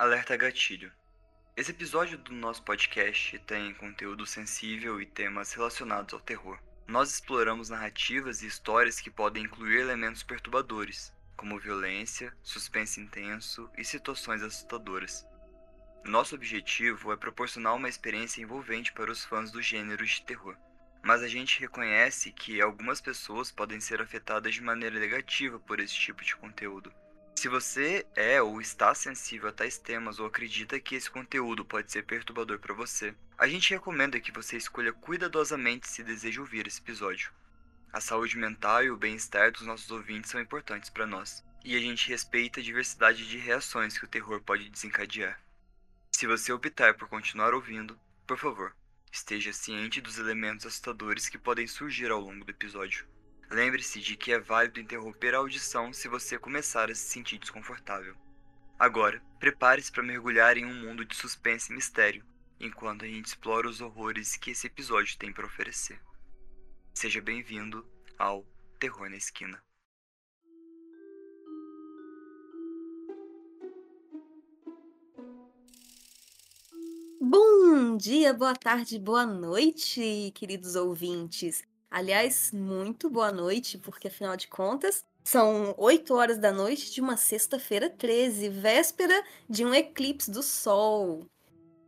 Alerta Gatilho. Esse episódio do nosso podcast tem conteúdo sensível e temas relacionados ao terror. Nós exploramos narrativas e histórias que podem incluir elementos perturbadores, como violência, suspense intenso e situações assustadoras. Nosso objetivo é proporcionar uma experiência envolvente para os fãs do gênero de terror. Mas a gente reconhece que algumas pessoas podem ser afetadas de maneira negativa por esse tipo de conteúdo. Se você é ou está sensível a tais temas ou acredita que esse conteúdo pode ser perturbador para você, a gente recomenda que você escolha cuidadosamente se deseja ouvir esse episódio. A saúde mental e o bem-estar dos nossos ouvintes são importantes para nós, e a gente respeita a diversidade de reações que o terror pode desencadear. Se você optar por continuar ouvindo, por favor, esteja ciente dos elementos assustadores que podem surgir ao longo do episódio. Lembre-se de que é válido interromper a audição se você começar a se sentir desconfortável. Agora, prepare-se para mergulhar em um mundo de suspense e mistério, enquanto a gente explora os horrores que esse episódio tem para oferecer. Seja bem-vindo ao Terror na Esquina. Bom dia, boa tarde, boa noite, queridos ouvintes. Aliás, muito boa noite, porque afinal de contas, são 8 horas da noite de uma sexta-feira 13, véspera de um eclipse do Sol.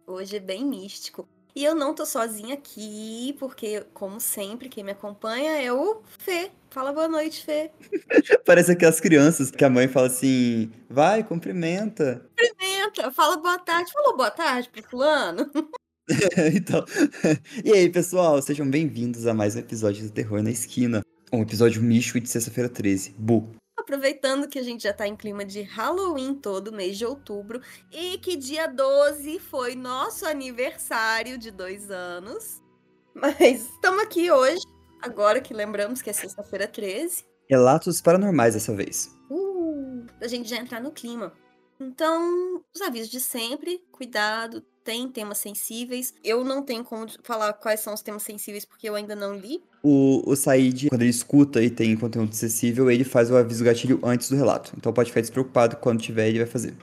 Hoje é bem místico. E eu não tô sozinha aqui, porque, como sempre, quem me acompanha é o Fê. Fala boa noite, Fê. Parece aquelas crianças que a mãe fala assim: vai, cumprimenta. Cumprimenta, fala boa tarde. Falou boa tarde pro fulano? então, e aí, pessoal, sejam bem-vindos a mais um episódio do Terror na Esquina, um episódio místico de sexta-feira 13. Bu. Aproveitando que a gente já tá em clima de Halloween todo mês de outubro e que dia 12 foi nosso aniversário de dois anos. Mas estamos aqui hoje, agora que lembramos que é sexta-feira 13. Relatos paranormais dessa vez. Uh, a gente já entrar no clima. Então, os avisos de sempre, cuidado, tem temas sensíveis. Eu não tenho como falar quais são os temas sensíveis porque eu ainda não li. O, o Said, quando ele escuta e tem conteúdo acessível, ele faz o aviso gatilho antes do relato. Então pode ficar despreocupado quando tiver, ele vai fazer.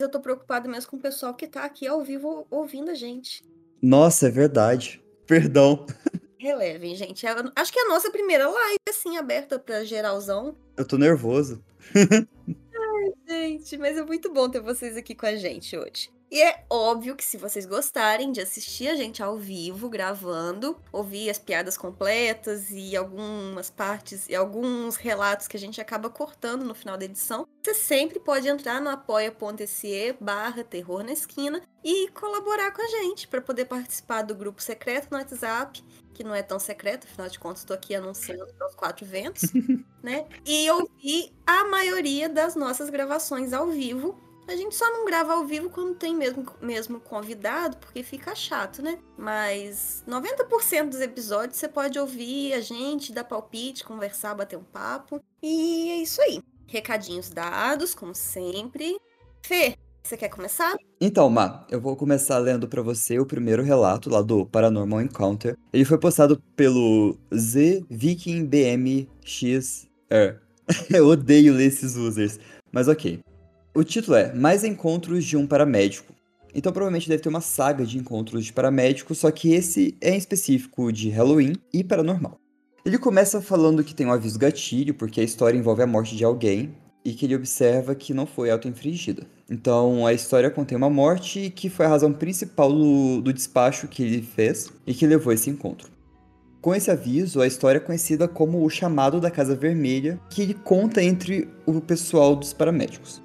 Eu tô preocupado mesmo com o pessoal que tá aqui ao vivo ouvindo a gente. Nossa, é verdade. Perdão. Relevem, gente. Eu acho que é a nossa primeira live, assim, aberta pra geralzão. Eu tô nervoso. Ai, gente, mas é muito bom ter vocês aqui com a gente hoje. E é óbvio que se vocês gostarem de assistir a gente ao vivo, gravando, ouvir as piadas completas e algumas partes e alguns relatos que a gente acaba cortando no final da edição, você sempre pode entrar no apoia.se barra terror na esquina e colaborar com a gente para poder participar do grupo secreto no WhatsApp, que não é tão secreto, afinal de contas estou aqui anunciando os quatro ventos, né? E ouvir a maioria das nossas gravações ao vivo a gente só não grava ao vivo quando tem mesmo, mesmo convidado, porque fica chato, né? Mas 90% dos episódios você pode ouvir a gente, dar palpite, conversar, bater um papo. E é isso aí. Recadinhos dados, como sempre. Fê, você quer começar? Então, Ma, eu vou começar lendo para você o primeiro relato lá do Paranormal Encounter. Ele foi postado pelo ZVikingBMXR. eu odeio ler esses users, mas ok. O título é Mais Encontros de um Paramédico. Então provavelmente deve ter uma saga de encontros de paramédicos, só que esse é em específico de Halloween e paranormal. Ele começa falando que tem um aviso gatilho, porque a história envolve a morte de alguém, e que ele observa que não foi auto-infringida. Então a história contém uma morte que foi a razão principal do, do despacho que ele fez e que levou esse encontro. Com esse aviso, a história é conhecida como o chamado da Casa Vermelha, que ele conta entre o pessoal dos paramédicos.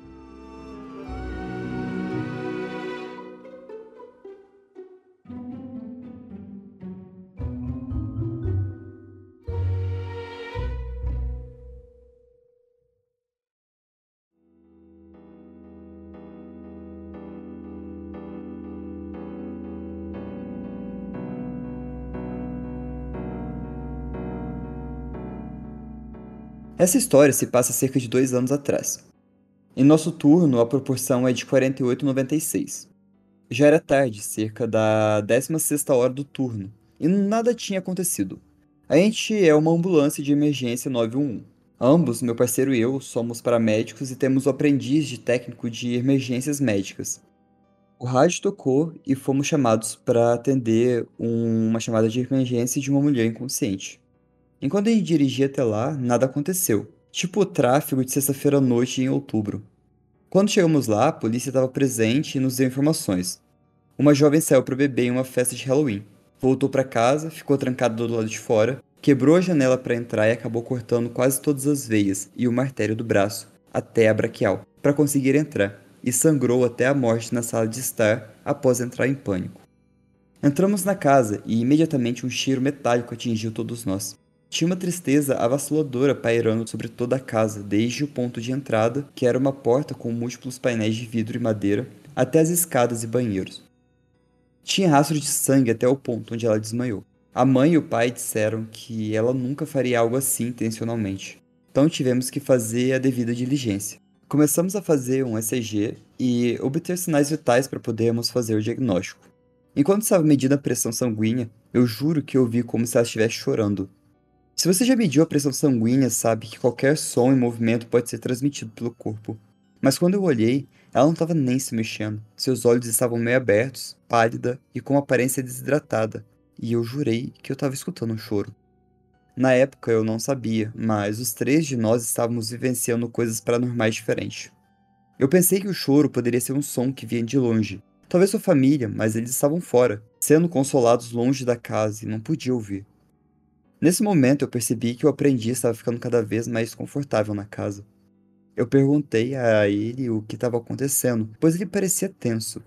Essa história se passa cerca de dois anos atrás. Em nosso turno, a proporção é de 48,96. Já era tarde, cerca da 16 hora do turno, e nada tinha acontecido. A gente é uma ambulância de emergência 911. Ambos, meu parceiro e eu, somos paramédicos e temos o aprendiz de técnico de emergências médicas. O rádio tocou e fomos chamados para atender um- uma chamada de emergência de uma mulher inconsciente. Enquanto gente dirigia até lá, nada aconteceu. Tipo o tráfego de sexta-feira à noite em outubro. Quando chegamos lá, a polícia estava presente e nos deu informações. Uma jovem saiu para beber em uma festa de Halloween. Voltou para casa, ficou trancada do lado de fora, quebrou a janela para entrar e acabou cortando quase todas as veias e uma artéria do braço, até a braquial, para conseguir entrar, e sangrou até a morte na sala de estar após entrar em pânico. Entramos na casa e imediatamente um cheiro metálico atingiu todos nós. Tinha uma tristeza avassaladora pairando sobre toda a casa, desde o ponto de entrada, que era uma porta com múltiplos painéis de vidro e madeira, até as escadas e banheiros. Tinha rastro de sangue até o ponto onde ela desmaiou. A mãe e o pai disseram que ela nunca faria algo assim intencionalmente. Então tivemos que fazer a devida diligência. Começamos a fazer um ECG e obter sinais vitais para podermos fazer o diagnóstico. Enquanto estava medindo a pressão sanguínea, eu juro que eu vi como se ela estivesse chorando. Se você já mediu a pressão sanguínea, sabe que qualquer som e movimento pode ser transmitido pelo corpo. Mas quando eu olhei, ela não estava nem se mexendo. Seus olhos estavam meio abertos, pálida e com aparência desidratada, e eu jurei que eu estava escutando um choro. Na época eu não sabia, mas os três de nós estávamos vivenciando coisas paranormais diferentes. Eu pensei que o choro poderia ser um som que vinha de longe, talvez sua família, mas eles estavam fora, sendo consolados longe da casa e não podia ouvir. Nesse momento eu percebi que o aprendiz estava ficando cada vez mais desconfortável na casa. Eu perguntei a ele o que estava acontecendo, pois ele parecia tenso.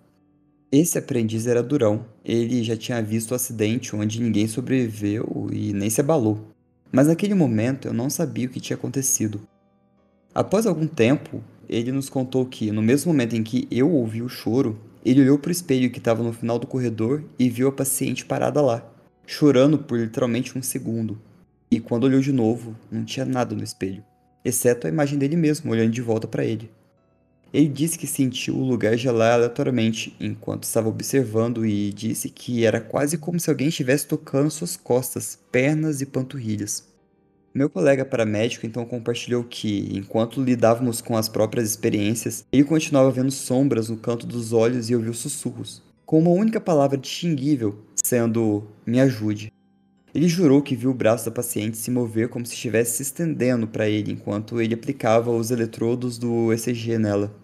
Esse aprendiz era durão. Ele já tinha visto o acidente onde ninguém sobreviveu e nem se abalou. Mas naquele momento eu não sabia o que tinha acontecido. Após algum tempo, ele nos contou que, no mesmo momento em que eu ouvi o choro, ele olhou para o espelho que estava no final do corredor e viu a paciente parada lá chorando por literalmente um segundo. E quando olhou de novo, não tinha nada no espelho, exceto a imagem dele mesmo olhando de volta para ele. Ele disse que sentiu o lugar gelar aleatoriamente enquanto estava observando e disse que era quase como se alguém estivesse tocando suas costas, pernas e panturrilhas. Meu colega paramédico então compartilhou que, enquanto lidávamos com as próprias experiências, ele continuava vendo sombras no canto dos olhos e ouviu sussurros, com uma única palavra distinguível, sendo me ajude. Ele jurou que viu o braço da paciente se mover como se estivesse se estendendo para ele enquanto ele aplicava os eletrodos do ECG nela.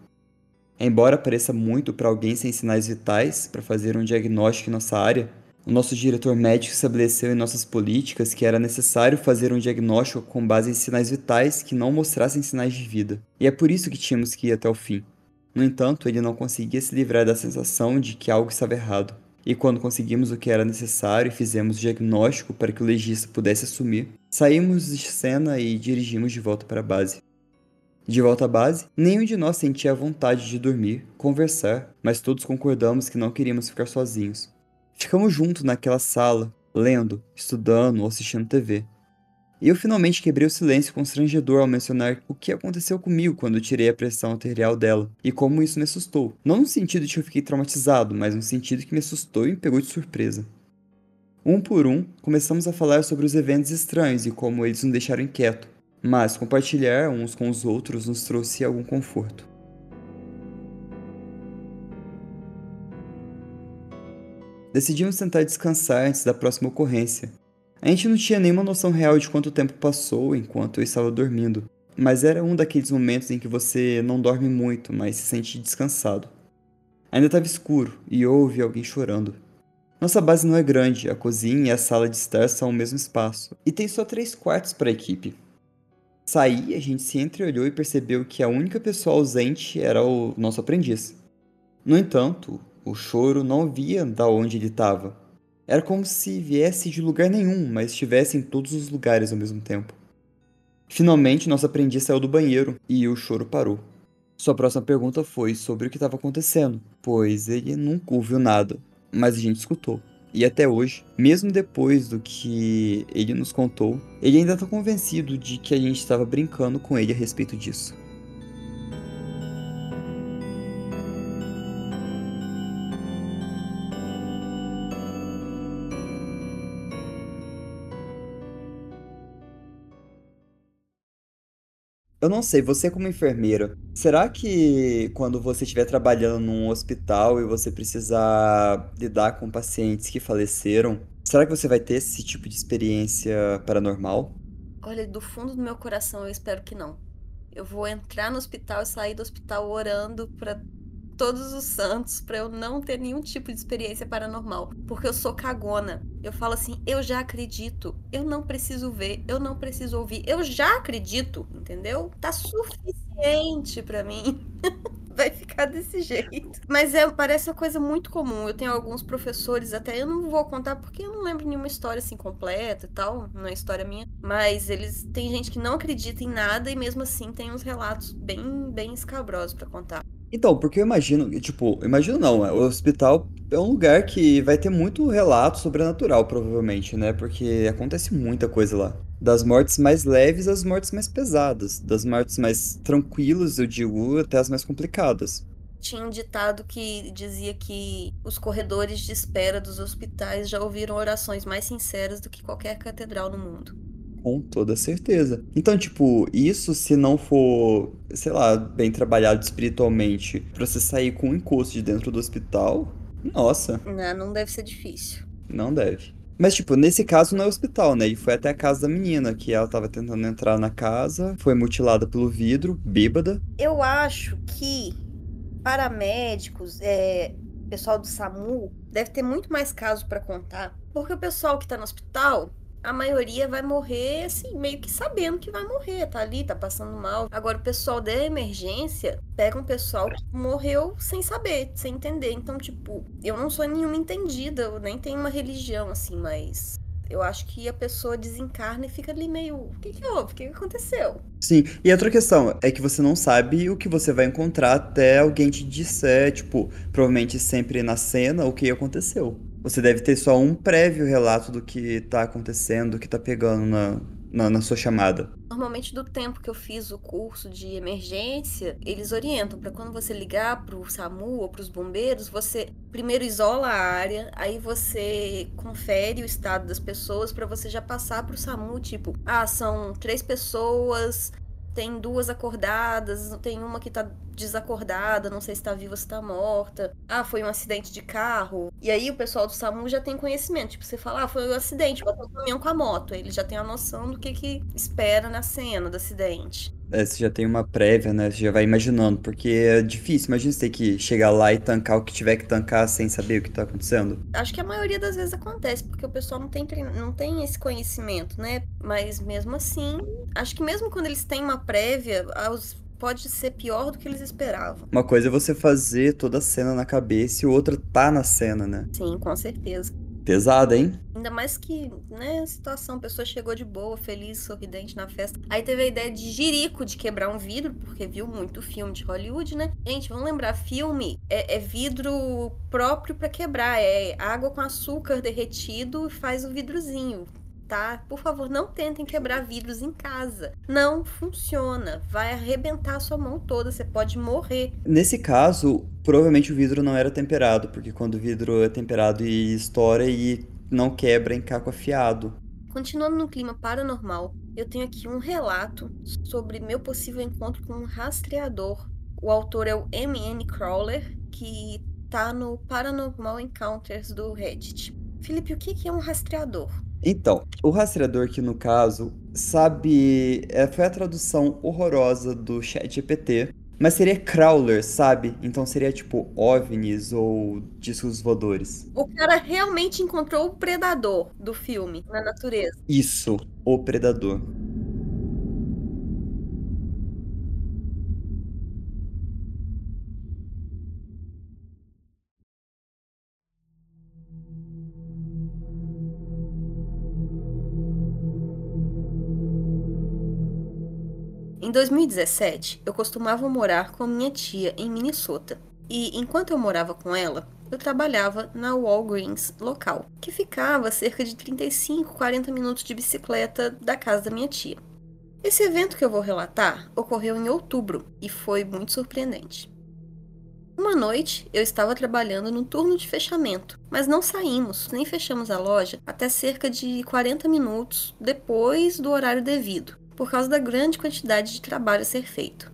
Embora pareça muito para alguém sem sinais vitais para fazer um diagnóstico em nossa área, o nosso diretor médico estabeleceu em nossas políticas que era necessário fazer um diagnóstico com base em sinais vitais que não mostrassem sinais de vida, e é por isso que tínhamos que ir até o fim. No entanto, ele não conseguia se livrar da sensação de que algo estava errado. E quando conseguimos o que era necessário e fizemos o diagnóstico para que o legista pudesse assumir, saímos de cena e dirigimos de volta para a base. De volta à base, nenhum de nós sentia vontade de dormir, conversar, mas todos concordamos que não queríamos ficar sozinhos. Ficamos juntos naquela sala, lendo, estudando ou assistindo TV. E eu finalmente quebrei o silêncio constrangedor ao mencionar o que aconteceu comigo quando tirei a pressão arterial dela e como isso me assustou. Não no sentido de que eu fiquei traumatizado, mas no sentido que me assustou e me pegou de surpresa. Um por um, começamos a falar sobre os eventos estranhos e como eles nos deixaram inquietos, mas compartilhar uns com os outros nos trouxe algum conforto. Decidimos tentar descansar antes da próxima ocorrência, a gente não tinha nenhuma noção real de quanto tempo passou enquanto eu estava dormindo, mas era um daqueles momentos em que você não dorme muito, mas se sente descansado. Ainda estava escuro e eu ouvi alguém chorando. Nossa base não é grande, a cozinha e a sala de estar são o mesmo espaço, e tem só três quartos para a equipe. Saí, a gente se entreolhou e percebeu que a única pessoa ausente era o nosso aprendiz. No entanto, o choro não via da onde ele estava, era como se viesse de lugar nenhum, mas estivesse em todos os lugares ao mesmo tempo. Finalmente, nosso aprendiz saiu do banheiro e o choro parou. Sua próxima pergunta foi sobre o que estava acontecendo, pois ele nunca ouviu nada, mas a gente escutou. E até hoje, mesmo depois do que ele nos contou, ele ainda está convencido de que a gente estava brincando com ele a respeito disso. Eu não sei, você como enfermeira, será que quando você estiver trabalhando num hospital e você precisar lidar com pacientes que faleceram, será que você vai ter esse tipo de experiência paranormal? Olha, do fundo do meu coração, eu espero que não. Eu vou entrar no hospital e sair do hospital orando para todos os santos para eu não ter nenhum tipo de experiência paranormal, porque eu sou cagona. Eu falo assim, eu já acredito, eu não preciso ver, eu não preciso ouvir, eu já acredito, entendeu? Tá suficiente para mim. Vai ficar desse jeito. Mas é, parece uma coisa muito comum. Eu tenho alguns professores, até eu não vou contar porque eu não lembro nenhuma história assim completa e tal, não é história minha. Mas eles tem gente que não acredita em nada e mesmo assim tem uns relatos bem, bem escabrosos para contar. Então, porque eu imagino, tipo, imagino não, é, o hospital é um lugar que vai ter muito relato sobrenatural, provavelmente, né? Porque acontece muita coisa lá. Das mortes mais leves às mortes mais pesadas. Das mortes mais tranquilas, eu digo, até as mais complicadas. Tinha um ditado que dizia que os corredores de espera dos hospitais já ouviram orações mais sinceras do que qualquer catedral no mundo. Com toda certeza. Então, tipo, isso se não for, sei lá, bem trabalhado espiritualmente, pra você sair com um encosto de dentro do hospital, nossa. Não, não deve ser difícil. Não deve. Mas, tipo, nesse caso não é hospital, né? Ele foi até a casa da menina, que ela tava tentando entrar na casa, foi mutilada pelo vidro, bêbada. Eu acho que paramédicos, é, pessoal do SAMU, deve ter muito mais casos para contar. Porque o pessoal que tá no hospital a maioria vai morrer, assim, meio que sabendo que vai morrer, tá ali, tá passando mal. Agora, o pessoal da emergência pega um pessoal que morreu sem saber, sem entender. Então, tipo, eu não sou nenhuma entendida, eu nem tenho uma religião, assim, mas eu acho que a pessoa desencarna e fica ali meio. O que, que houve? O que, que aconteceu? Sim, e outra questão é que você não sabe o que você vai encontrar até alguém te disser, tipo, provavelmente sempre na cena, o que aconteceu. Você deve ter só um prévio relato do que tá acontecendo, do que tá pegando na, na, na, sua chamada? Normalmente, do tempo que eu fiz o curso de emergência, eles orientam para quando você ligar para o SAMU ou para os bombeiros, você primeiro isola a área, aí você confere o estado das pessoas para você já passar para o SAMU, tipo, ah, são três pessoas tem duas acordadas, tem uma que tá desacordada, não sei se tá viva ou se tá morta. Ah, foi um acidente de carro. E aí o pessoal do SAMU já tem conhecimento. Tipo, você fala, ah, foi um acidente, bateu um caminhão com a moto. Ele já tem a noção do que que espera na cena do acidente. É, você já tem uma prévia, né? Você já vai imaginando, porque é difícil. Imagina você ter que chegar lá e tancar o que tiver que tancar sem saber o que tá acontecendo. Acho que a maioria das vezes acontece, porque o pessoal não tem, não tem esse conhecimento, né? Mas mesmo assim, acho que mesmo quando eles têm uma prévia, pode ser pior do que eles esperavam. Uma coisa é você fazer toda a cena na cabeça e outra tá na cena, né? Sim, com certeza. Pesada, hein? Ainda mais que, né, a situação, a pessoa chegou de boa, feliz, sorridente na festa. Aí teve a ideia de jirico, de quebrar um vidro, porque viu muito filme de Hollywood, né? Gente, vamos lembrar, filme é, é vidro próprio para quebrar, é água com açúcar derretido e faz o vidrozinho tá? Por favor, não tentem quebrar vidros em casa. Não funciona. Vai arrebentar a sua mão toda, você pode morrer. Nesse caso, provavelmente o vidro não era temperado, porque quando o vidro é temperado e estoura e não quebra em caco afiado. Continuando no clima paranormal, eu tenho aqui um relato sobre meu possível encontro com um rastreador. O autor é o M.N. Crawler, que tá no Paranormal Encounters do Reddit. Felipe, o que é um rastreador? Então, o rastreador que no caso, sabe, é, foi a tradução horrorosa do chat GPT, mas seria crawler, sabe? Então seria tipo OVNIs ou discos voadores. O cara realmente encontrou o predador do filme na natureza. Isso, o predador. 2017, eu costumava morar com minha tia em Minnesota. E enquanto eu morava com ela, eu trabalhava na Walgreens local, que ficava a cerca de 35, 40 minutos de bicicleta da casa da minha tia. Esse evento que eu vou relatar ocorreu em outubro e foi muito surpreendente. Uma noite, eu estava trabalhando no turno de fechamento, mas não saímos nem fechamos a loja até cerca de 40 minutos depois do horário devido por causa da grande quantidade de trabalho a ser feito.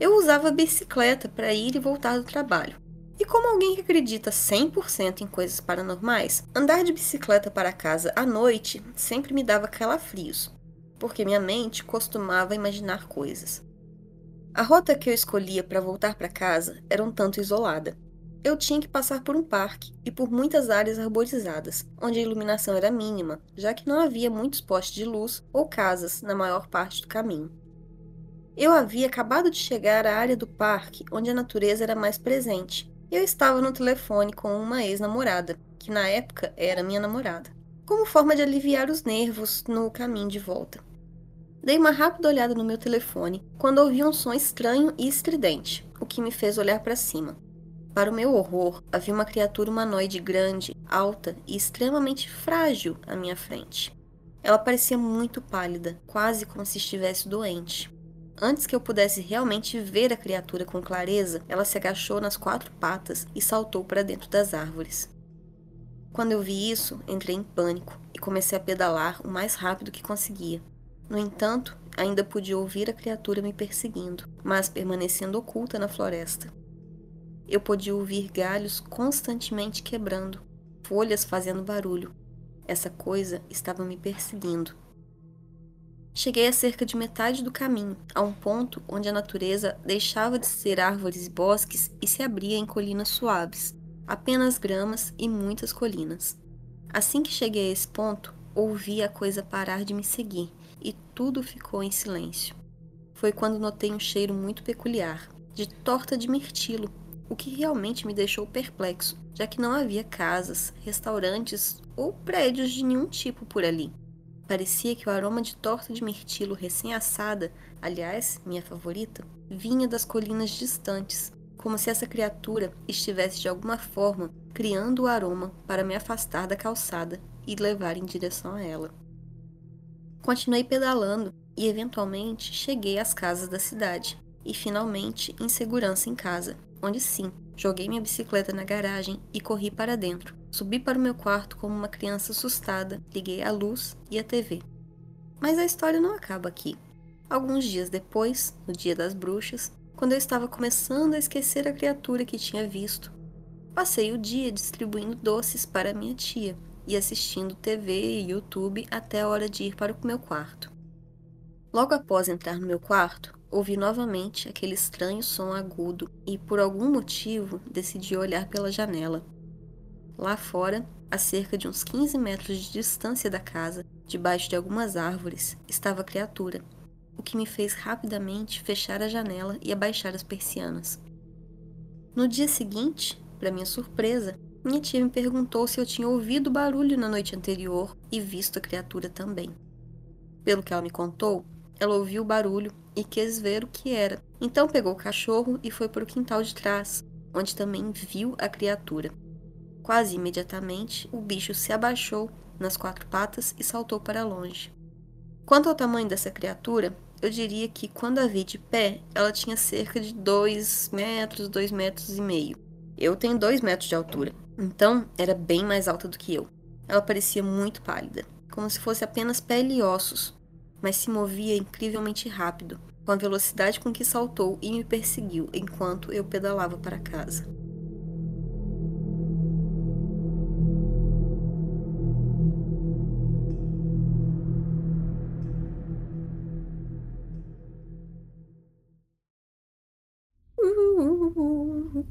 Eu usava bicicleta para ir e voltar do trabalho. E como alguém que acredita 100% em coisas paranormais, andar de bicicleta para casa à noite sempre me dava calafrios, porque minha mente costumava imaginar coisas. A rota que eu escolhia para voltar para casa era um tanto isolada. Eu tinha que passar por um parque e por muitas áreas arborizadas, onde a iluminação era mínima, já que não havia muitos postes de luz ou casas na maior parte do caminho. Eu havia acabado de chegar à área do parque onde a natureza era mais presente. Eu estava no telefone com uma ex-namorada, que na época era minha namorada, como forma de aliviar os nervos no caminho de volta. Dei uma rápida olhada no meu telefone quando ouvi um som estranho e estridente, o que me fez olhar para cima. Para o meu horror, havia uma criatura humanoide grande, alta e extremamente frágil à minha frente. Ela parecia muito pálida, quase como se estivesse doente. Antes que eu pudesse realmente ver a criatura com clareza, ela se agachou nas quatro patas e saltou para dentro das árvores. Quando eu vi isso, entrei em pânico e comecei a pedalar o mais rápido que conseguia. No entanto, ainda podia ouvir a criatura me perseguindo, mas permanecendo oculta na floresta. Eu podia ouvir galhos constantemente quebrando, folhas fazendo barulho. Essa coisa estava me perseguindo. Cheguei a cerca de metade do caminho, a um ponto onde a natureza deixava de ser árvores e bosques e se abria em colinas suaves, apenas gramas e muitas colinas. Assim que cheguei a esse ponto, ouvi a coisa parar de me seguir e tudo ficou em silêncio. Foi quando notei um cheiro muito peculiar, de torta de mirtilo, o que realmente me deixou perplexo, já que não havia casas, restaurantes ou prédios de nenhum tipo por ali. Parecia que o aroma de torta de mirtilo recém-assada, aliás, minha favorita, vinha das colinas distantes, como se essa criatura estivesse de alguma forma criando o aroma para me afastar da calçada e levar em direção a ela. Continuei pedalando e eventualmente cheguei às casas da cidade e finalmente em segurança em casa, onde sim, joguei minha bicicleta na garagem e corri para dentro. Subi para o meu quarto como uma criança assustada, liguei a luz e a TV. Mas a história não acaba aqui. Alguns dias depois, no Dia das Bruxas, quando eu estava começando a esquecer a criatura que tinha visto, passei o dia distribuindo doces para minha tia, e assistindo TV e YouTube até a hora de ir para o meu quarto. Logo após entrar no meu quarto, ouvi novamente aquele estranho som agudo e, por algum motivo, decidi olhar pela janela. Lá fora, a cerca de uns 15 metros de distância da casa, debaixo de algumas árvores, estava a criatura, o que me fez rapidamente fechar a janela e abaixar as persianas. No dia seguinte, para minha surpresa, minha tia me perguntou se eu tinha ouvido barulho na noite anterior e visto a criatura também. Pelo que ela me contou, ela ouviu o barulho e quis ver o que era. Então pegou o cachorro e foi para o quintal de trás, onde também viu a criatura. Quase imediatamente, o bicho se abaixou nas quatro patas e saltou para longe. Quanto ao tamanho dessa criatura, eu diria que quando a vi de pé, ela tinha cerca de 2 metros, 2 metros e meio. Eu tenho 2 metros de altura, então, era bem mais alta do que eu. Ela parecia muito pálida, como se fosse apenas pele e ossos, mas se movia incrivelmente rápido, com a velocidade com que saltou e me perseguiu enquanto eu pedalava para casa.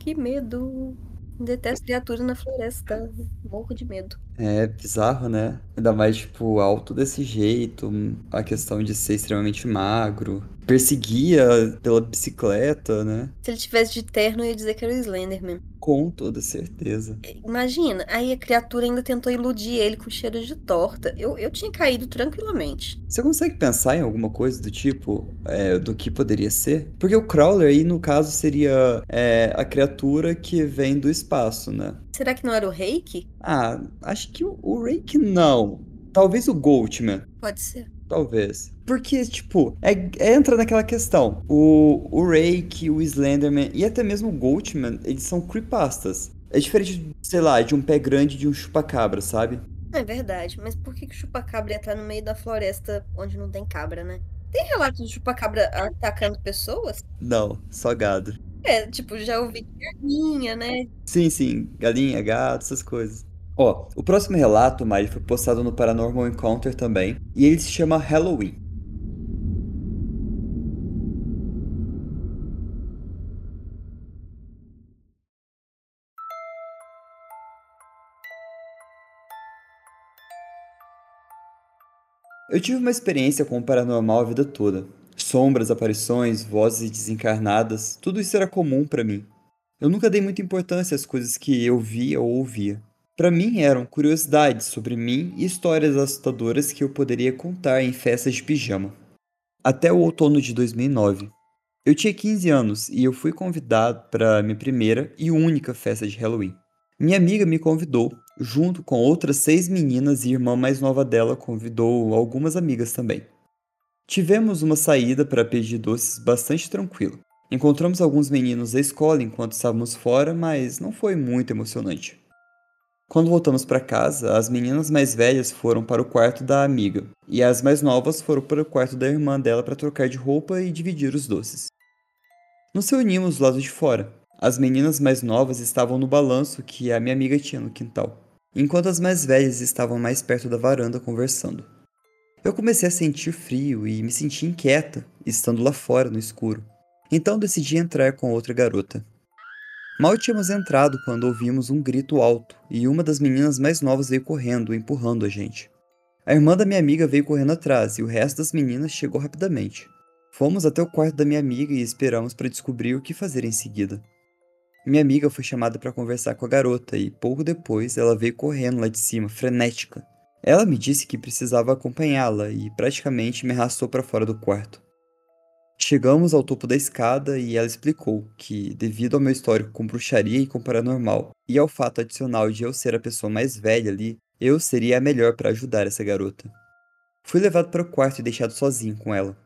Que medo! Detesto criatura na floresta. Morro de medo. É bizarro, né? Ainda mais, tipo, alto desse jeito, a questão de ser extremamente magro. Perseguia pela bicicleta, né? Se ele tivesse de terno, eu ia dizer que era o Slenderman. Com toda certeza. Imagina, aí a criatura ainda tentou iludir ele com cheiro de torta. Eu, eu tinha caído tranquilamente. Você consegue pensar em alguma coisa do tipo, é, do que poderia ser? Porque o Crawler aí, no caso, seria é, a criatura que vem do espaço, né? Será que não era o Reiki? Ah, acho que o, o Reiki não. Talvez o Goldman. Pode ser. Talvez. Porque, tipo, é, é, entra naquela questão. O, o Rake, o Slenderman e até mesmo o Goldman, eles são creepastas. É diferente, sei lá, de um pé grande de um chupacabra, sabe? É verdade, mas por que, que o chupacabra ia estar no meio da floresta onde não tem cabra, né? Tem relatos de chupacabra atacando pessoas? Não, só gado. É, tipo, já ouvi de galinha, né? Sim, sim, galinha, gato, essas coisas. Ó, o próximo relato, Mari, foi postado no Paranormal Encounter também, e ele se chama Halloween. Eu tive uma experiência com o paranormal a vida toda. Sombras, aparições, vozes desencarnadas, tudo isso era comum para mim. Eu nunca dei muita importância às coisas que eu via ou ouvia. Para mim eram curiosidades sobre mim e histórias assustadoras que eu poderia contar em festas de pijama. Até o outono de 2009. Eu tinha 15 anos e eu fui convidado para minha primeira e única festa de Halloween. Minha amiga me convidou, junto com outras seis meninas e irmã mais nova dela convidou algumas amigas também. Tivemos uma saída para pedir doces bastante tranquilo. Encontramos alguns meninos da escola enquanto estávamos fora, mas não foi muito emocionante. Quando voltamos para casa, as meninas mais velhas foram para o quarto da amiga, e as mais novas foram para o quarto da irmã dela para trocar de roupa e dividir os doces. Nos reunimos do lado de fora, as meninas mais novas estavam no balanço que a minha amiga tinha no quintal, enquanto as mais velhas estavam mais perto da varanda conversando. Eu comecei a sentir frio e me senti inquieta, estando lá fora no escuro. Então decidi entrar com outra garota. Mal tínhamos entrado quando ouvimos um grito alto e uma das meninas mais novas veio correndo, empurrando a gente. A irmã da minha amiga veio correndo atrás e o resto das meninas chegou rapidamente. Fomos até o quarto da minha amiga e esperamos para descobrir o que fazer em seguida. Minha amiga foi chamada para conversar com a garota e pouco depois ela veio correndo lá de cima, frenética. Ela me disse que precisava acompanhá-la e praticamente me arrastou para fora do quarto. Chegamos ao topo da escada e ela explicou que, devido ao meu histórico com bruxaria e com paranormal, e ao fato adicional de eu ser a pessoa mais velha ali, eu seria a melhor para ajudar essa garota. Fui levado para o quarto e deixado sozinho com ela.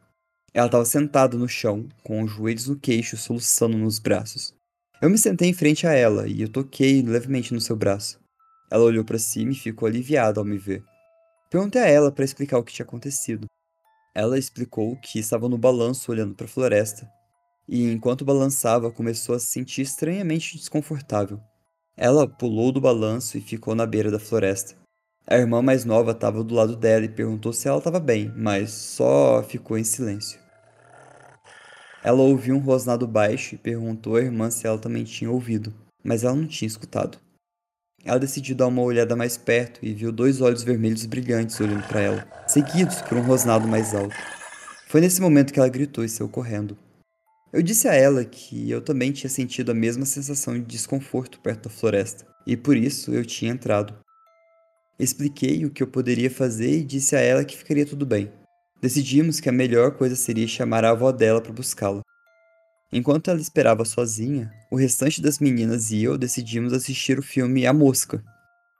Ela estava sentada no chão, com os joelhos no queixo, soluçando nos braços. Eu me sentei em frente a ela e eu toquei levemente no seu braço. Ela olhou para cima e ficou aliviada ao me ver. Perguntei a ela para explicar o que tinha acontecido. Ela explicou que estava no balanço olhando para a floresta, e enquanto balançava começou a se sentir estranhamente desconfortável. Ela pulou do balanço e ficou na beira da floresta. A irmã mais nova estava do lado dela e perguntou se ela estava bem, mas só ficou em silêncio. Ela ouviu um rosnado baixo e perguntou à irmã se ela também tinha ouvido, mas ela não tinha escutado. Ela decidiu dar uma olhada mais perto e viu dois olhos vermelhos brilhantes olhando para ela, seguidos por um rosnado mais alto. Foi nesse momento que ela gritou e saiu correndo. Eu disse a ela que eu também tinha sentido a mesma sensação de desconforto perto da floresta, e por isso eu tinha entrado. Expliquei o que eu poderia fazer e disse a ela que ficaria tudo bem. Decidimos que a melhor coisa seria chamar a avó dela para buscá-la. Enquanto ela esperava sozinha, o restante das meninas e eu decidimos assistir o filme A Mosca.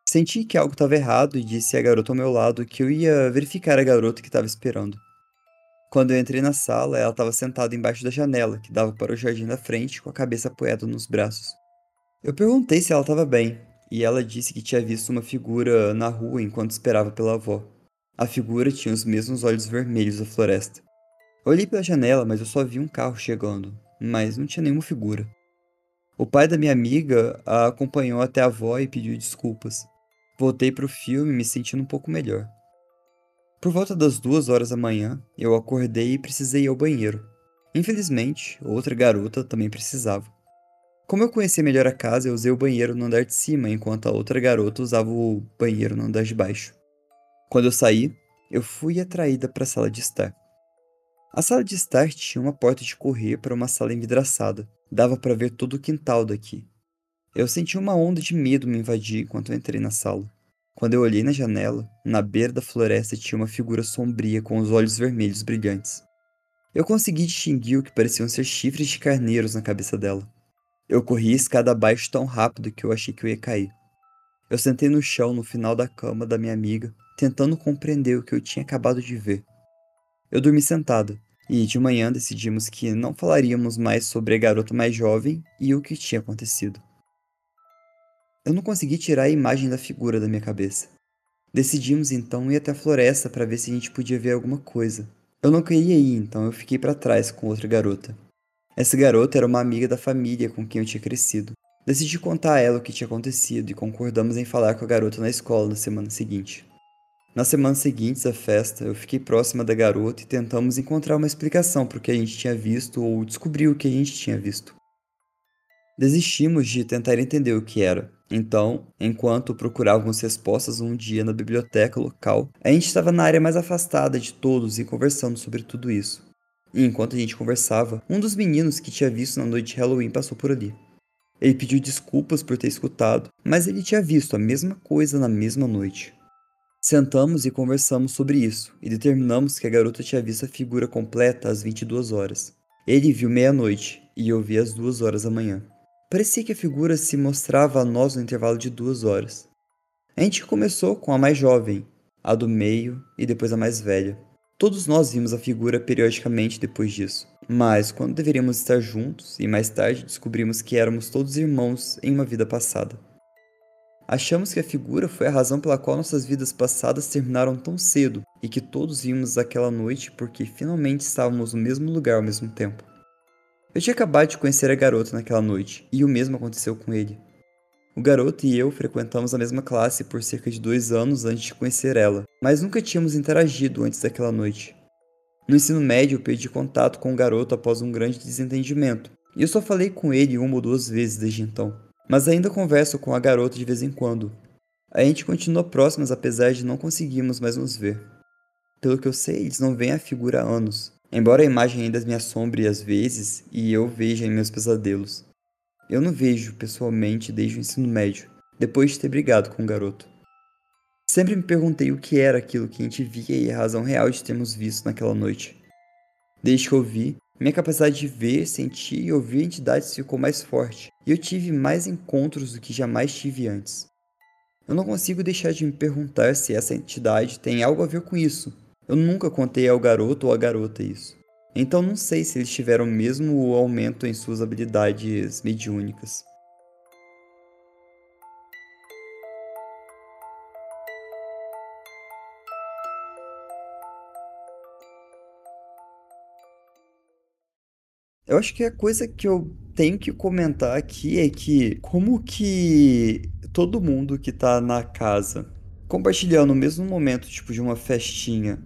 Senti que algo estava errado e disse à garota ao meu lado que eu ia verificar a garota que estava esperando. Quando eu entrei na sala, ela estava sentada embaixo da janela, que dava para o jardim da frente, com a cabeça apoiada nos braços. Eu perguntei se ela estava bem, e ela disse que tinha visto uma figura na rua enquanto esperava pela avó. A figura tinha os mesmos olhos vermelhos da floresta. Olhei pela janela, mas eu só vi um carro chegando, mas não tinha nenhuma figura. O pai da minha amiga a acompanhou até a avó e pediu desculpas. Voltei para o filme me sentindo um pouco melhor. Por volta das duas horas da manhã, eu acordei e precisei ir ao banheiro. Infelizmente, outra garota também precisava. Como eu conhecia melhor a casa, eu usei o banheiro no andar de cima, enquanto a outra garota usava o banheiro no andar de baixo. Quando eu saí, eu fui atraída para a sala de estar. A sala de estar tinha uma porta de correr para uma sala envidraçada. Dava para ver todo o quintal daqui. Eu senti uma onda de medo me invadir enquanto entrei na sala. Quando eu olhei na janela, na beira da floresta tinha uma figura sombria com os olhos vermelhos brilhantes. Eu consegui distinguir o que pareciam ser chifres de carneiros na cabeça dela. Eu corri a escada abaixo tão rápido que eu achei que eu ia cair. Eu sentei no chão no final da cama da minha amiga tentando compreender o que eu tinha acabado de ver. Eu dormi sentada, e de manhã decidimos que não falaríamos mais sobre a garota mais jovem e o que tinha acontecido. Eu não consegui tirar a imagem da figura da minha cabeça. Decidimos então ir até a floresta para ver se a gente podia ver alguma coisa, Eu não queria ir, então eu fiquei para trás com outra garota. Essa garota era uma amiga da família com quem eu tinha crescido. Decidi contar a ela o que tinha acontecido e concordamos em falar com a garota na escola na semana seguinte. Nas semanas seguintes à festa, eu fiquei próxima da garota e tentamos encontrar uma explicação para o que a gente tinha visto ou descobrir o que a gente tinha visto. Desistimos de tentar entender o que era. Então, enquanto procurávamos respostas um dia na biblioteca local, a gente estava na área mais afastada de todos e conversando sobre tudo isso. E enquanto a gente conversava, um dos meninos que tinha visto na noite de Halloween passou por ali. Ele pediu desculpas por ter escutado, mas ele tinha visto a mesma coisa na mesma noite. Sentamos e conversamos sobre isso, e determinamos que a garota tinha visto a figura completa às 22 horas. Ele viu meia-noite, e eu vi às 2 horas da manhã. Parecia que a figura se mostrava a nós no intervalo de duas horas. A gente começou com a mais jovem, a do meio e depois a mais velha. Todos nós vimos a figura periodicamente depois disso, mas quando deveríamos estar juntos e mais tarde descobrimos que éramos todos irmãos em uma vida passada. Achamos que a figura foi a razão pela qual nossas vidas passadas terminaram tão cedo e que todos vimos aquela noite porque finalmente estávamos no mesmo lugar ao mesmo tempo. Eu tinha acabado de conhecer a garota naquela noite e o mesmo aconteceu com ele. O garoto e eu frequentamos a mesma classe por cerca de dois anos antes de conhecer ela, mas nunca tínhamos interagido antes daquela noite. No ensino médio, eu perdi contato com o garoto após um grande desentendimento, e eu só falei com ele uma ou duas vezes desde então. Mas ainda converso com a garota de vez em quando. A gente continua próximos apesar de não conseguirmos mais nos ver. Pelo que eu sei, eles não veem a figura há anos, embora a imagem ainda me assombre às vezes e eu veja em meus pesadelos. Eu não vejo pessoalmente desde o ensino médio, depois de ter brigado com o garoto. Sempre me perguntei o que era aquilo que a gente via e a razão real de termos visto naquela noite. Desde que eu vi, minha capacidade de ver, sentir e ouvir entidades ficou mais forte, e eu tive mais encontros do que jamais tive antes. Eu não consigo deixar de me perguntar se essa entidade tem algo a ver com isso. Eu nunca contei ao garoto ou à garota isso. Então não sei se eles tiveram mesmo o aumento em suas habilidades mediúnicas. Eu acho que a coisa que eu tenho que comentar aqui é que como que todo mundo que tá na casa compartilhando no mesmo momento, tipo de uma festinha,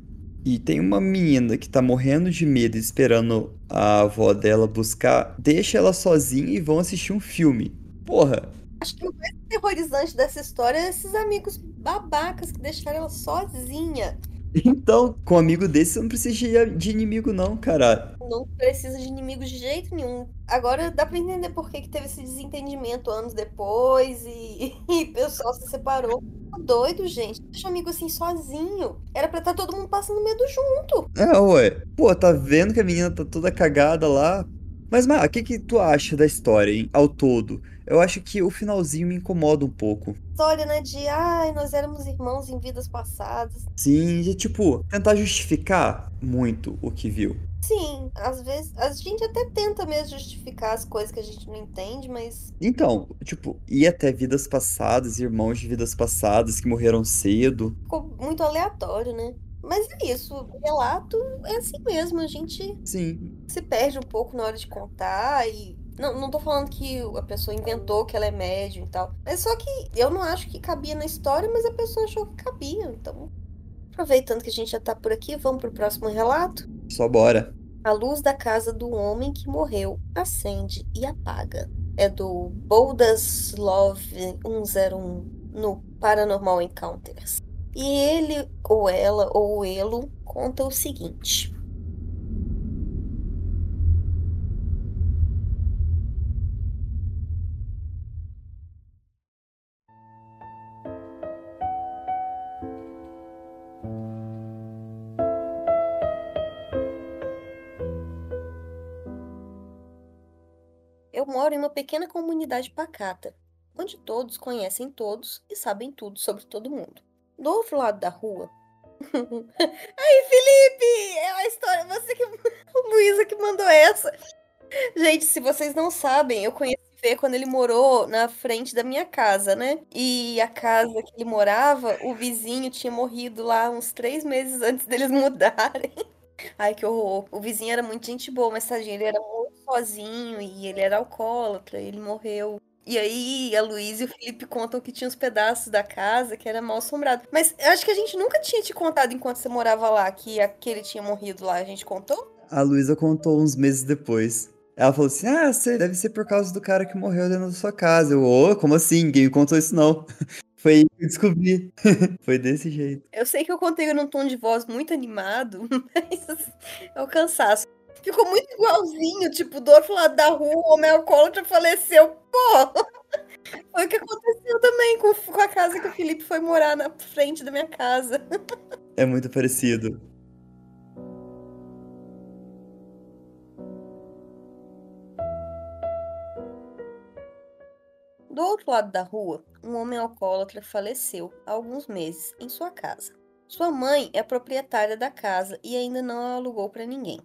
e tem uma menina que tá morrendo de medo esperando a avó dela buscar, deixa ela sozinha e vão assistir um filme. Porra. Acho que o mais terrorizante dessa história é esses amigos babacas que deixaram ela sozinha. Então, com um amigo desse, você não precisa de inimigo, não, cara. Não precisa de inimigo de jeito nenhum. Agora dá pra entender por que, que teve esse desentendimento anos depois e, e o pessoal se separou. Tá doido, gente. Deixa o amigo assim sozinho. Era pra estar tá todo mundo passando medo junto. É, ué. Pô, tá vendo que a menina tá toda cagada lá? Mas, Mar, o que, que tu acha da história, hein, ao todo? Eu acho que o finalzinho me incomoda um pouco. História, né, de ai, nós éramos irmãos em vidas passadas. Sim, de tipo, tentar justificar muito o que viu. Sim, às vezes a gente até tenta mesmo justificar as coisas que a gente não entende, mas. Então, tipo, ir até vidas passadas, irmãos de vidas passadas que morreram cedo. Ficou muito aleatório, né? Mas é isso, o relato é assim mesmo, a gente Sim. se perde um pouco na hora de contar e não, não tô falando que a pessoa inventou que ela é médium e tal. Mas só que eu não acho que cabia na história, mas a pessoa achou que cabia. Então, aproveitando que a gente já tá por aqui, vamos pro próximo relato? Só bora. A luz da casa do homem que morreu acende e apaga. É do Boldaslov 101 no Paranormal Encounters. E ele, ou ela, ou elo, conta o seguinte. Moro em uma pequena comunidade pacata, onde todos conhecem todos e sabem tudo sobre todo mundo. Do outro lado da rua. Aí, Felipe! É a história. Você que. Luísa que mandou essa. Gente, se vocês não sabem, eu conheci o Fê quando ele morou na frente da minha casa, né? E a casa que ele morava, o vizinho tinha morrido lá uns três meses antes deles mudarem. Ai, que horror. O vizinho era muito gente boa, mas tadinho, ele era muito sozinho e ele era alcoólatra, ele morreu. E aí a Luísa e o Felipe contam que tinha os pedaços da casa que era mal assombrado. Mas eu acho que a gente nunca tinha te contado enquanto você morava lá que aquele tinha morrido lá. A gente contou? A Luísa contou uns meses depois. Ela falou assim: Ah, deve ser por causa do cara que morreu dentro da sua casa. Eu, ô, como assim? Ninguém me contou isso, não. Foi aí que eu descobri. Foi desse jeito. Eu sei que eu contei num tom de voz muito animado, mas é o cansaço. Ficou muito igualzinho, tipo, do outro lado da rua, o homem alcoólatra faleceu. Pô! Foi o que aconteceu também com, com a casa que o Felipe foi morar na frente da minha casa. É muito parecido. Do outro lado da rua, um homem alcoólatra faleceu há alguns meses em sua casa. Sua mãe é proprietária da casa e ainda não a alugou para ninguém.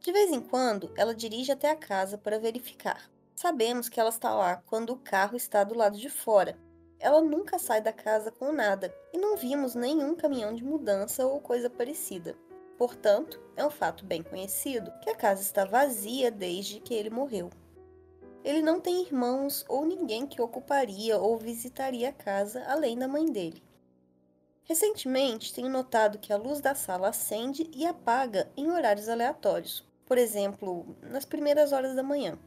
De vez em quando, ela dirige até a casa para verificar. Sabemos que ela está lá quando o carro está do lado de fora. Ela nunca sai da casa com nada e não vimos nenhum caminhão de mudança ou coisa parecida. Portanto, é um fato bem conhecido que a casa está vazia desde que ele morreu. Ele não tem irmãos ou ninguém que ocuparia ou visitaria a casa além da mãe dele. Recentemente, tenho notado que a luz da sala acende e apaga em horários aleatórios, por exemplo, nas primeiras horas da manhã.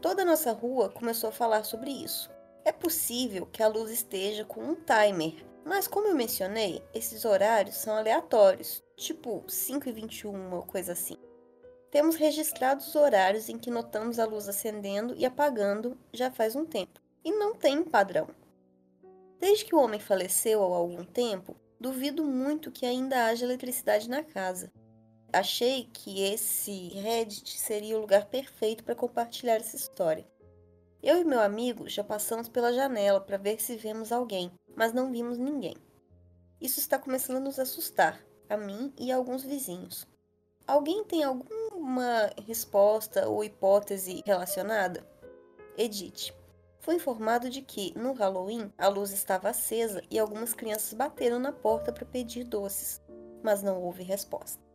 Toda a nossa rua começou a falar sobre isso. É possível que a luz esteja com um timer, mas como eu mencionei, esses horários são aleatórios, tipo 5 e 21 ou coisa assim. Temos registrados os horários em que notamos a luz acendendo e apagando já faz um tempo, e não tem padrão. Desde que o homem faleceu há algum tempo, duvido muito que ainda haja eletricidade na casa. Achei que esse Reddit seria o lugar perfeito para compartilhar essa história. Eu e meu amigo já passamos pela janela para ver se vemos alguém, mas não vimos ninguém. Isso está começando a nos assustar, a mim e a alguns vizinhos. Alguém tem alguma resposta ou hipótese relacionada? Edith. Foi informado de que, no Halloween, a luz estava acesa e algumas crianças bateram na porta para pedir doces, mas não houve resposta.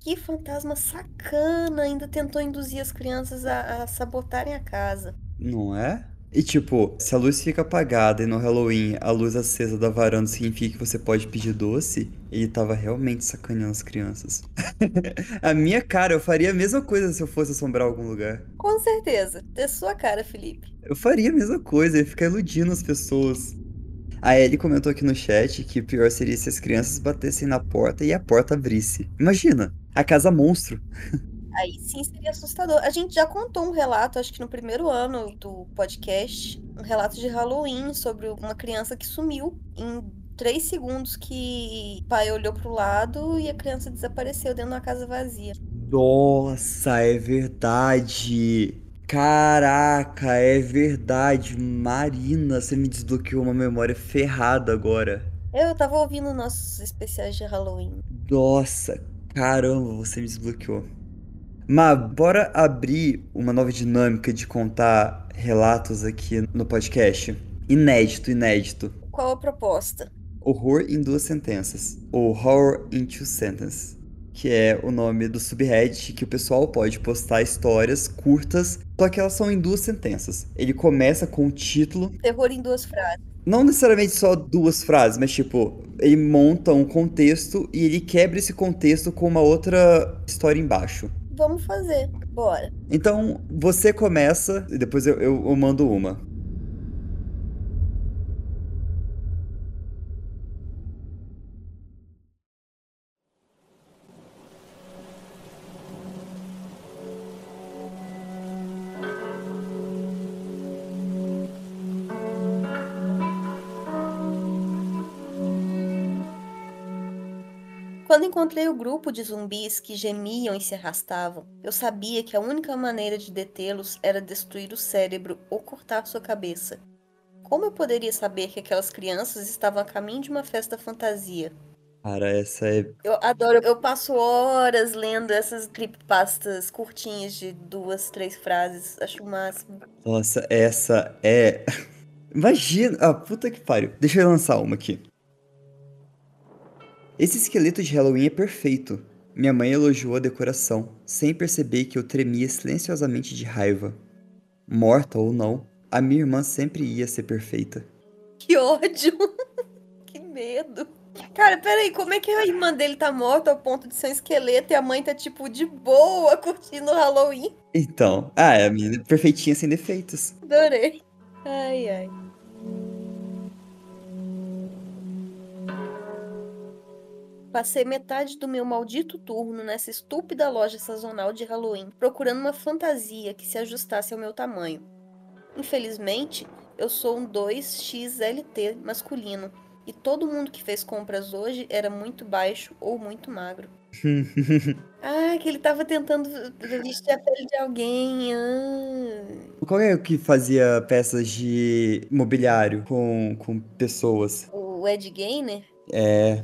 Que fantasma sacana! Ainda tentou induzir as crianças a, a sabotarem a casa. Não é? E tipo, se a luz fica apagada e no Halloween a luz acesa da varanda significa que você pode pedir doce, ele tava realmente sacaneando as crianças. a minha cara, eu faria a mesma coisa se eu fosse assombrar algum lugar. Com certeza. É sua cara, Felipe. Eu faria a mesma coisa, ia ficar iludindo as pessoas. A Ellie comentou aqui no chat que o pior seria se as crianças batessem na porta e a porta abrisse. Imagina, a casa monstro. Aí sim seria assustador. A gente já contou um relato, acho que no primeiro ano do podcast, um relato de Halloween sobre uma criança que sumiu em três segundos que o pai olhou pro lado e a criança desapareceu dentro da casa vazia. Nossa, é verdade. Caraca, é verdade. Marina, você me desbloqueou uma memória ferrada agora. Eu tava ouvindo nossos especiais de Halloween. Nossa, caramba, você me desbloqueou. Mas bora abrir uma nova dinâmica de contar relatos aqui no podcast. Inédito, inédito. Qual a proposta? Horror em duas sentenças. Ou Horror in Two Sentences. Que é o nome do subreddit que o pessoal pode postar histórias curtas, só que elas são em duas sentenças. Ele começa com o título. Terror em duas frases. Não necessariamente só duas frases, mas tipo, ele monta um contexto e ele quebra esse contexto com uma outra história embaixo. Vamos fazer. Bora. Então, você começa e depois eu, eu, eu mando uma. Encontrei o grupo de zumbis que gemiam e se arrastavam, eu sabia que a única maneira de detê-los era destruir o cérebro ou cortar sua cabeça. Como eu poderia saber que aquelas crianças estavam a caminho de uma festa fantasia? Cara, essa é. Eu adoro, eu passo horas lendo essas creepypastas curtinhas de duas, três frases. Acho o máximo. Nossa, essa é. Imagina. Ah, puta que pariu. Deixa eu lançar uma aqui. Esse esqueleto de Halloween é perfeito. Minha mãe elogiou a decoração, sem perceber que eu tremia silenciosamente de raiva. Morta ou não, a minha irmã sempre ia ser perfeita. Que ódio! que medo! Cara, peraí, como é que a irmã dele tá morta ao ponto de ser um esqueleto e a mãe tá, tipo, de boa curtindo o Halloween? Então, ah, é a menina perfeitinha sem defeitos. Adorei. Ai, ai. Passei metade do meu maldito turno nessa estúpida loja sazonal de Halloween, procurando uma fantasia que se ajustasse ao meu tamanho. Infelizmente, eu sou um 2XLT masculino, e todo mundo que fez compras hoje era muito baixo ou muito magro. ah, que ele tava tentando vestir a pele de alguém. Ah. Qual é o que fazia peças de mobiliário com, com pessoas? O Ed Gainer? É.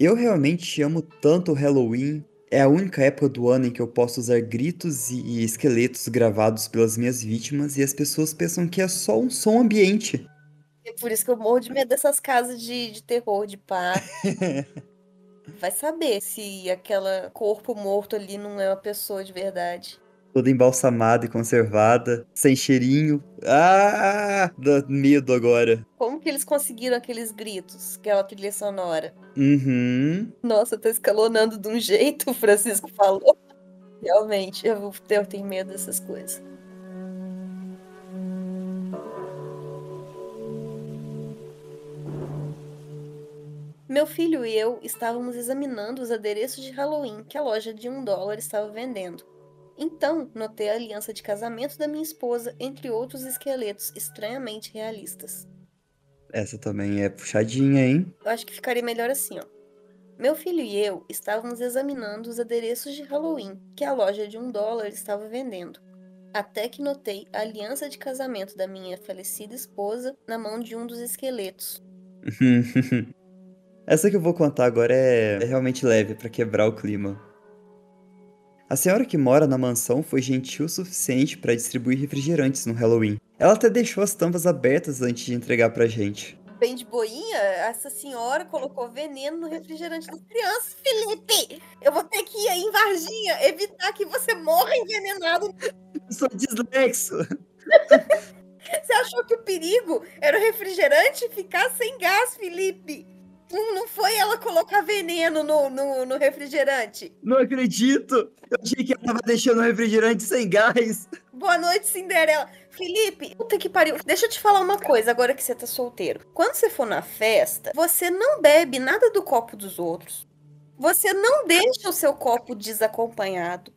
Eu realmente amo tanto o Halloween. É a única época do ano em que eu posso usar gritos e esqueletos gravados pelas minhas vítimas e as pessoas pensam que é só um som ambiente. É por isso que eu morro de medo dessas casas de, de terror, de pá. Vai saber se aquela corpo morto ali não é uma pessoa de verdade. Toda embalsamada e conservada, sem cheirinho. Ah! Dá medo agora. Como que eles conseguiram aqueles gritos, aquela trilha sonora? Uhum. Nossa, tá escalonando de um jeito, o Francisco falou. Realmente, eu, eu tenho medo dessas coisas. Meu filho e eu estávamos examinando os adereços de Halloween que a loja de um dólar estava vendendo. Então, notei a aliança de casamento da minha esposa, entre outros esqueletos estranhamente realistas. Essa também é puxadinha, hein? Eu acho que ficaria melhor assim, ó. Meu filho e eu estávamos examinando os adereços de Halloween que a loja de um dólar estava vendendo. Até que notei a aliança de casamento da minha falecida esposa na mão de um dos esqueletos. Essa que eu vou contar agora é, é realmente leve para quebrar o clima. A senhora que mora na mansão foi gentil o suficiente para distribuir refrigerantes no Halloween. Ela até deixou as tampas abertas antes de entregar pra gente. Bem de boinha, essa senhora colocou veneno no refrigerante das crianças, Felipe! Eu vou ter que ir aí em Varginha evitar que você morra envenenado. Eu sou dislexo! Você achou que o perigo era o refrigerante ficar sem gás, Felipe? Não, foi ela colocar veneno no, no, no, refrigerante? Não acredito! Eu achei que ela tava deixando o refrigerante sem gás. Boa noite, Cinderela. Felipe, puta que pariu. Deixa eu te falar uma coisa agora que você tá solteiro. Quando você for na festa, você não bebe nada do copo dos outros. Você não deixa o seu copo desacompanhado.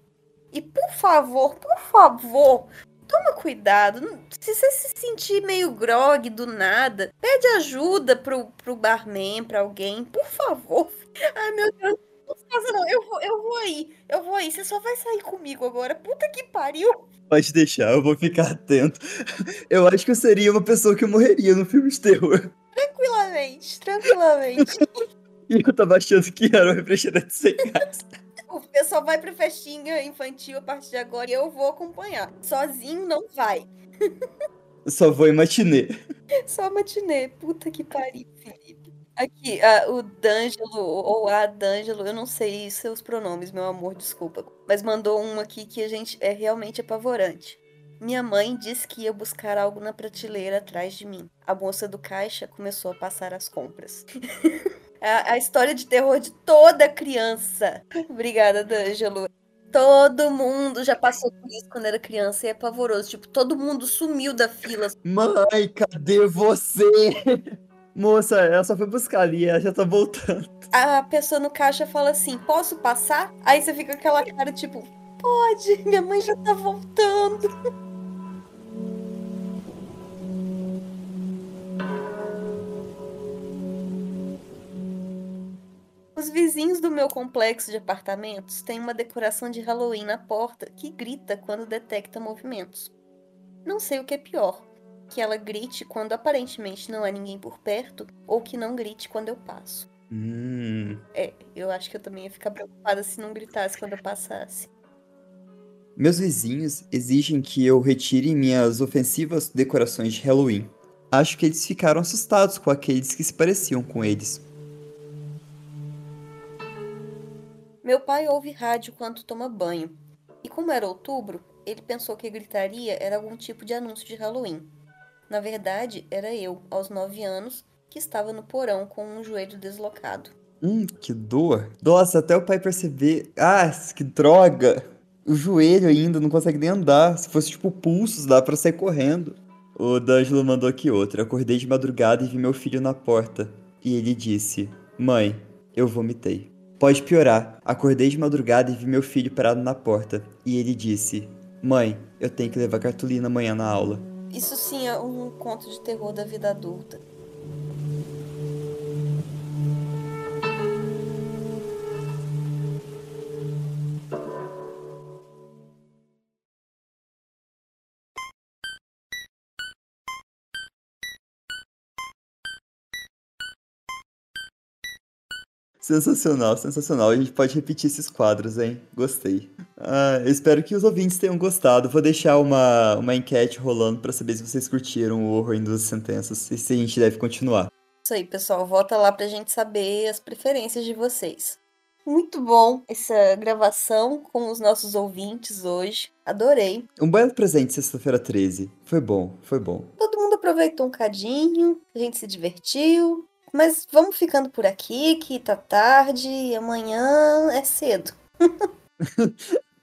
E por favor, por favor, toma cuidado. Se você se sentir meio grog do nada, pede ajuda pro, pro barman, pra alguém, por favor. Ai, meu Deus. Não faça não, eu vou, eu vou aí, eu vou aí, você só vai sair comigo agora, puta que pariu. Pode deixar, eu vou ficar atento. Eu acho que eu seria uma pessoa que morreria no filme de terror. Tranquilamente, tranquilamente. e eu tava achando que era um refrigerante sem gás. Pessoal vai pra festinha infantil a partir de agora e eu vou acompanhar. Sozinho não vai. Só vou em matinê. Só matinê. Puta que pariu, Felipe. Aqui, a, o D'Angelo, ou a D'Angelo, eu não sei seus pronomes, meu amor, desculpa. Mas mandou um aqui que a gente é realmente apavorante. Minha mãe disse que ia buscar algo na prateleira atrás de mim. A moça do caixa começou a passar as compras. a, a história de terror de toda criança. Obrigada, D'Angelo. Todo mundo já passou por isso quando era criança e é pavoroso. Tipo, todo mundo sumiu da fila. Mãe, cadê você? Moça, ela só foi buscar ali, ela já tá voltando. A pessoa no caixa fala assim: posso passar? Aí você fica com aquela cara, tipo, pode, minha mãe já tá voltando. Os vizinhos do meu complexo de apartamentos têm uma decoração de Halloween na porta que grita quando detecta movimentos. Não sei o que é pior: que ela grite quando aparentemente não há ninguém por perto, ou que não grite quando eu passo. Hum. É, eu acho que eu também ia ficar preocupada se não gritasse quando eu passasse. Meus vizinhos exigem que eu retire minhas ofensivas decorações de Halloween. Acho que eles ficaram assustados com aqueles que se pareciam com eles. Meu pai ouve rádio quando toma banho. E como era outubro, ele pensou que gritaria era algum tipo de anúncio de Halloween. Na verdade, era eu, aos nove anos, que estava no porão com um joelho deslocado. Hum, que dor. Nossa, até o pai perceber. Ah, que droga! O joelho ainda não consegue nem andar. Se fosse tipo pulsos, dá pra sair correndo. O D'Angelo mandou aqui outra. Acordei de madrugada e vi meu filho na porta. E ele disse: Mãe, eu vomitei. Pode piorar. Acordei de madrugada e vi meu filho parado na porta. E ele disse: Mãe, eu tenho que levar cartolina amanhã na aula. Isso sim é um conto de terror da vida adulta. Sensacional, sensacional. A gente pode repetir esses quadros, hein? Gostei. Ah, eu espero que os ouvintes tenham gostado. Vou deixar uma, uma enquete rolando para saber se vocês curtiram o horror em duas sentenças e se a gente deve continuar. Isso aí, pessoal. Volta lá pra gente saber as preferências de vocês. Muito bom essa gravação com os nossos ouvintes hoje. Adorei. Um belo presente sexta-feira 13. Foi bom, foi bom. Todo mundo aproveitou um cadinho, a gente se divertiu. Mas vamos ficando por aqui, que tá tarde e amanhã é cedo.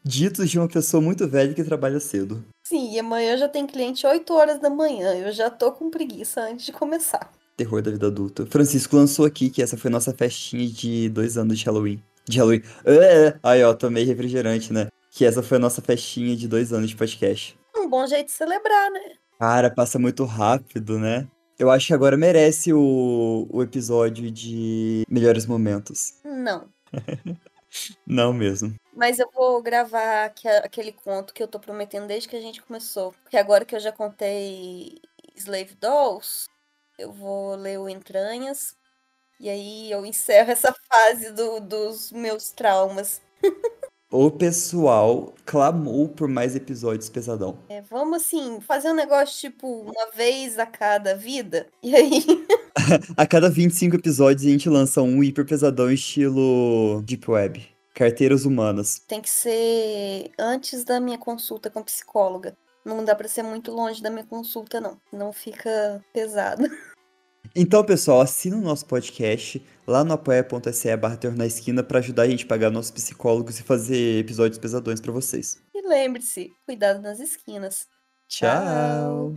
Ditos de uma pessoa muito velha que trabalha cedo. Sim, e amanhã já tem cliente 8 horas da manhã. Eu já tô com preguiça antes de começar. Terror da vida adulta. Francisco lançou aqui que essa foi nossa festinha de dois anos de Halloween. De Halloween. É, aí, ó, tomei refrigerante, né? Que essa foi a nossa festinha de dois anos de podcast. Um bom jeito de celebrar, né? Cara, passa muito rápido, né? Eu acho que agora merece o, o episódio de melhores momentos. Não. Não mesmo. Mas eu vou gravar aqu- aquele conto que eu tô prometendo desde que a gente começou. Porque agora que eu já contei Slave Dolls, eu vou ler o Entranhas. E aí eu encerro essa fase do- dos meus traumas. O pessoal clamou por mais episódios pesadão. É, vamos assim, fazer um negócio tipo uma vez a cada vida. E aí. A cada 25 episódios a gente lança um hiper pesadão estilo Deep Web. Carteiras humanas. tem que ser antes da minha consulta com psicóloga. Não dá pra ser muito longe da minha consulta, não. Não fica pesado. Então, pessoal, assina o nosso podcast lá no apoia.se barra na esquina pra ajudar a gente a pagar nossos psicólogos e fazer episódios pesadões pra vocês. E lembre-se, cuidado nas esquinas. Tchau.